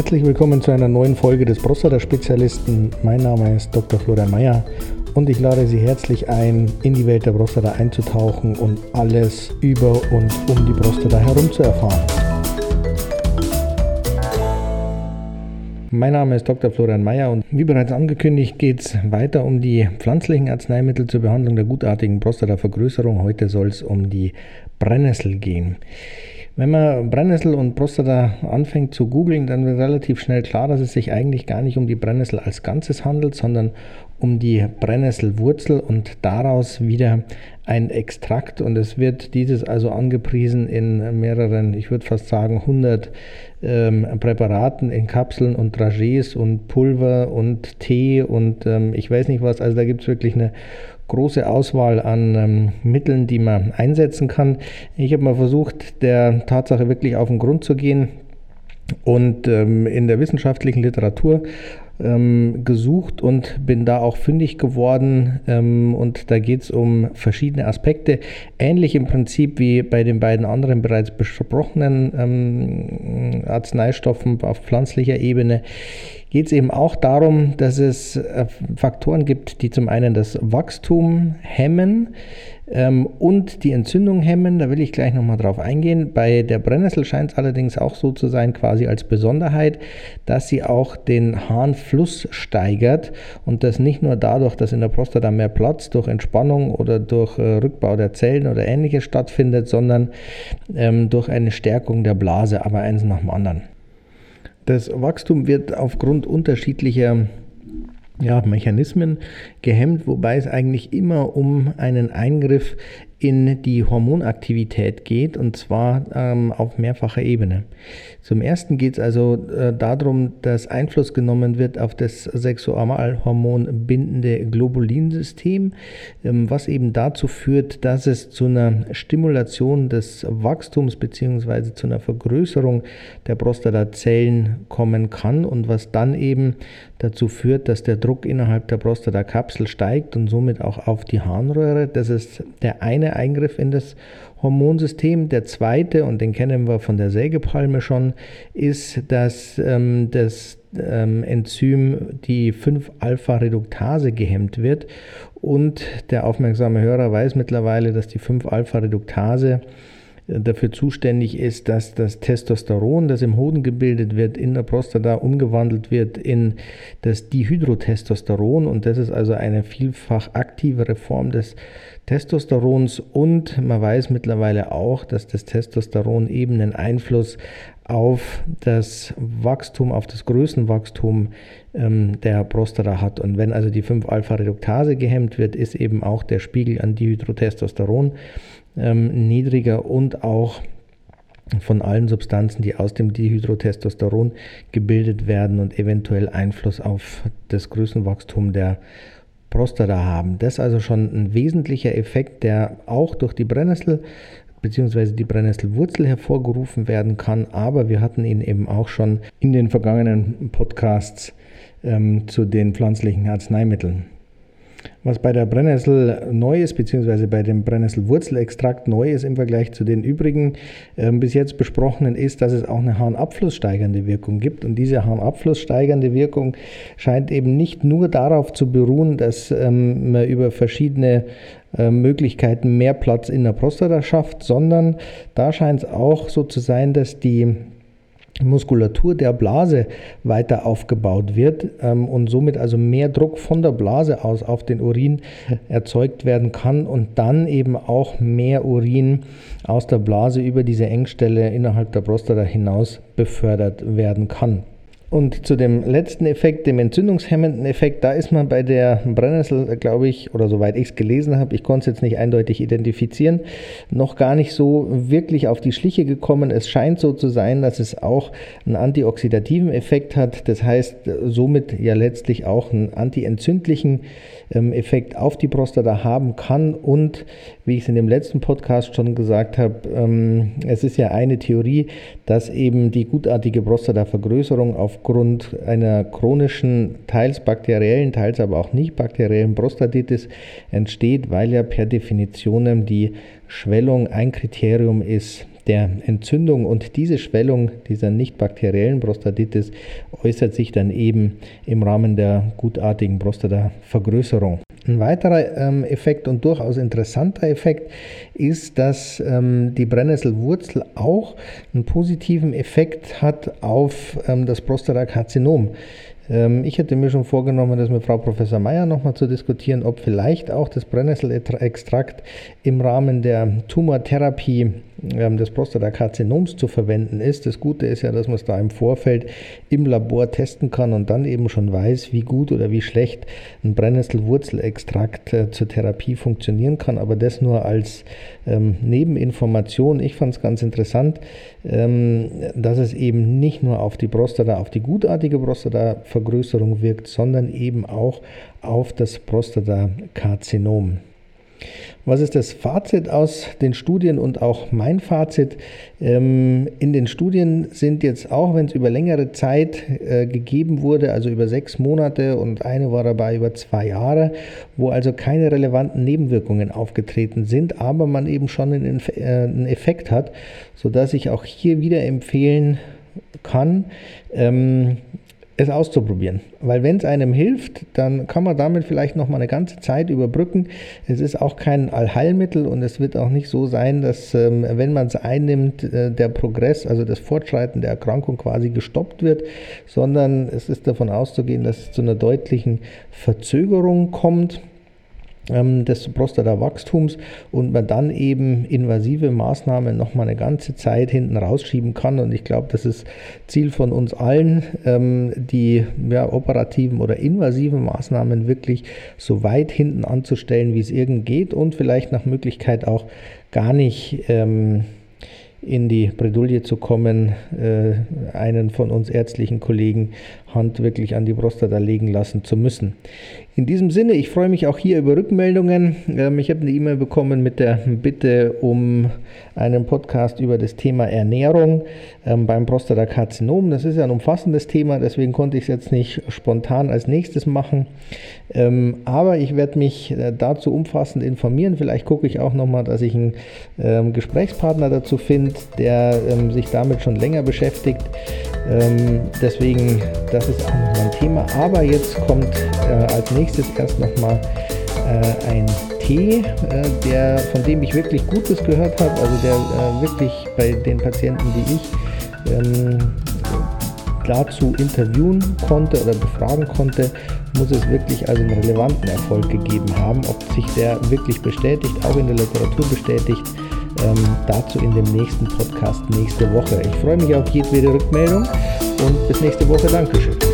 Herzlich willkommen zu einer neuen Folge des Prostata-Spezialisten. Mein Name ist Dr. Florian Mayer und ich lade Sie herzlich ein, in die Welt der Prostata einzutauchen und alles über und um die Prostata herum zu erfahren. Mein Name ist Dr. Florian Mayer und wie bereits angekündigt geht es weiter um die pflanzlichen Arzneimittel zur Behandlung der gutartigen Prostatavergrößerung. Heute soll es um die Brennnessel gehen. Wenn man Brennnessel und Prostata anfängt zu googeln, dann wird relativ schnell klar, dass es sich eigentlich gar nicht um die Brennnessel als Ganzes handelt, sondern um die Brennnesselwurzel und daraus wieder ein Extrakt. Und es wird dieses also angepriesen in mehreren, ich würde fast sagen 100 ähm, Präparaten in Kapseln und Dragees und Pulver und Tee und ähm, ich weiß nicht was. Also da gibt es wirklich eine große Auswahl an ähm, Mitteln, die man einsetzen kann. Ich habe mal versucht, der Tatsache wirklich auf den Grund zu gehen und ähm, in der wissenschaftlichen Literatur ähm, gesucht und bin da auch fündig geworden. Ähm, und da geht es um verschiedene Aspekte, ähnlich im Prinzip wie bei den beiden anderen bereits besprochenen ähm, Arzneistoffen auf pflanzlicher Ebene geht es eben auch darum, dass es äh, Faktoren gibt, die zum einen das Wachstum hemmen ähm, und die Entzündung hemmen. Da will ich gleich nochmal drauf eingehen. Bei der Brennnessel scheint es allerdings auch so zu sein, quasi als Besonderheit, dass sie auch den Harnfluss steigert und das nicht nur dadurch, dass in der Prostata mehr Platz durch Entspannung oder durch äh, Rückbau der Zellen oder ähnliches stattfindet, sondern ähm, durch eine Stärkung der Blase, aber eins nach dem anderen. Das Wachstum wird aufgrund unterschiedlicher ja, Mechanismen gehemmt, wobei es eigentlich immer um einen Eingriff in die Hormonaktivität geht und zwar ähm, auf mehrfacher Ebene. Zum ersten geht es also äh, darum, dass Einfluss genommen wird auf das Sexualhormon bindende Globulin-System, ähm, was eben dazu führt, dass es zu einer Stimulation des Wachstums bzw. zu einer Vergrößerung der Prostatazellen kommen kann und was dann eben dazu führt, dass der Druck innerhalb der Prostatakapsel steigt und somit auch auf die Harnröhre. Das ist der eine Eingriff in das Hormonsystem. Der zweite, und den kennen wir von der Sägepalme schon, ist, dass ähm, das ähm, Enzym die 5-Alpha-Reduktase gehemmt wird. Und der aufmerksame Hörer weiß mittlerweile, dass die 5-Alpha-Reduktase dafür zuständig ist, dass das Testosteron, das im Hoden gebildet wird, in der Prostata umgewandelt wird in das Dihydrotestosteron. Und das ist also eine vielfach aktivere Form des Testosterons. Und man weiß mittlerweile auch, dass das Testosteron eben einen Einfluss auf das Wachstum, auf das Größenwachstum ähm, der Prostata hat. Und wenn also die 5-Alpha-Reduktase gehemmt wird, ist eben auch der Spiegel an Dihydrotestosteron ähm, niedriger und auch von allen Substanzen, die aus dem Dihydrotestosteron gebildet werden und eventuell Einfluss auf das Größenwachstum der Prostata haben. Das ist also schon ein wesentlicher Effekt, der auch durch die Brennnessel bzw. die Brennnesselwurzel hervorgerufen werden kann, aber wir hatten ihn eben auch schon in den vergangenen Podcasts ähm, zu den pflanzlichen Arzneimitteln. Was bei der Brennnessel neu ist, beziehungsweise bei dem Brennnesselwurzelextrakt neu ist im Vergleich zu den übrigen äh, bis jetzt besprochenen, ist, dass es auch eine Harnabflusssteigernde Wirkung gibt. Und diese Harnabflusssteigernde Wirkung scheint eben nicht nur darauf zu beruhen, dass ähm, man über verschiedene äh, Möglichkeiten mehr Platz in der Prostata schafft, sondern da scheint es auch so zu sein, dass die Muskulatur der Blase weiter aufgebaut wird ähm, und somit also mehr Druck von der Blase aus auf den Urin erzeugt werden kann und dann eben auch mehr Urin aus der Blase über diese Engstelle innerhalb der Prostata hinaus befördert werden kann. Und zu dem letzten Effekt, dem entzündungshemmenden Effekt, da ist man bei der Brennnessel, glaube ich, oder soweit ich es gelesen habe, ich konnte es jetzt nicht eindeutig identifizieren, noch gar nicht so wirklich auf die Schliche gekommen. Es scheint so zu sein, dass es auch einen antioxidativen Effekt hat. Das heißt, somit ja letztlich auch einen antientzündlichen ähm, Effekt auf die Prostata haben kann. Und wie ich es in dem letzten Podcast schon gesagt habe, ähm, es ist ja eine Theorie, dass eben die gutartige Prostatavergrößerung auf aufgrund einer chronischen, teils bakteriellen, teils aber auch nicht bakteriellen Prostatitis entsteht, weil ja per Definition die Schwellung ein Kriterium ist der Entzündung und diese Schwellung dieser nicht bakteriellen Prostatitis äußert sich dann eben im Rahmen der gutartigen Prostatavergrößerung. Ein weiterer ähm, Effekt und durchaus interessanter Effekt ist, dass ähm, die Brennnesselwurzel auch einen positiven Effekt hat auf ähm, das Prostatakarzinom. Ähm, ich hätte mir schon vorgenommen, das mit Frau Professor Meyer nochmal zu diskutieren, ob vielleicht auch das Brennnesselextrakt im Rahmen der Tumortherapie ähm, des Prostatakarzinoms zu verwenden ist. Das Gute ist ja, dass man es da im Vorfeld im Labor testen kann und dann eben schon weiß, wie gut oder wie schlecht ein Brennnesselwurzelextrakt äh, zur Therapie funktionieren kann. Aber das nur als ähm, Nebeninformation. Ich fand es ganz interessant, ähm, dass es eben nicht nur auf die Prostata, auf die gutartige Prostatavergrößerung wirkt, sondern eben auch auf das Prostatakarzinom. Was ist das Fazit aus den Studien und auch mein Fazit? Ähm, in den Studien sind jetzt auch, wenn es über längere Zeit äh, gegeben wurde, also über sechs Monate und eine war dabei über zwei Jahre, wo also keine relevanten Nebenwirkungen aufgetreten sind, aber man eben schon einen, äh, Effekt hat, sodass ich auch hier wieder empfehlen kann, ähm, es auszuprobieren. Weil wenn es einem hilft, dann kann man damit vielleicht noch mal eine ganze Zeit überbrücken. Es ist auch kein Allheilmittel und es wird auch nicht so sein, dass ähm, wenn man es einnimmt, äh, der Progress, also das Fortschreiten der Erkrankung quasi gestoppt wird, sondern es ist davon auszugehen, dass es zu einer deutlichen Verzögerung kommt des Prostatawachstums und man dann eben invasive Maßnahmen noch mal eine ganze Zeit hinten rausschieben kann. Und ich glaube, das ist Ziel von uns allen, ähm, die ja, operativen oder invasiven Maßnahmen wirklich so weit hinten anzustellen, wie es irgend geht und vielleicht nach Möglichkeit auch gar nicht ähm, in die Bredouille zu kommen, äh, einen von uns ärztlichen Kollegen Hand wirklich an die Prostata legen lassen zu müssen. In diesem Sinne, ich freue mich auch hier über Rückmeldungen. Ähm, ich habe eine E-Mail bekommen mit der Bitte um einen Podcast über das Thema Ernährung ähm, beim Prostatakarzinom. Das ist ja ein umfassendes Thema, deswegen konnte ich es jetzt nicht spontan als nächstes machen. Ähm, aber ich werde mich äh, dazu umfassend informieren. Vielleicht gucke ich auch nochmal, dass ich einen ähm, Gesprächspartner dazu finde, der ähm, sich damit schon länger beschäftigt. Ähm, deswegen, das ist auch nochmal ein Thema. Aber jetzt kommt äh, als nächstes erst nochmal äh, ein Tee, äh, der, von dem ich wirklich Gutes gehört habe, also der äh, wirklich bei den Patienten, die ich ähm, dazu interviewen konnte oder befragen konnte, muss es wirklich also einen relevanten Erfolg gegeben haben. Ob sich der wirklich bestätigt, auch in der Literatur bestätigt, ähm, dazu in dem nächsten Podcast nächste Woche. Ich freue mich auf jedwede Rückmeldung und bis nächste Woche. Dankeschön.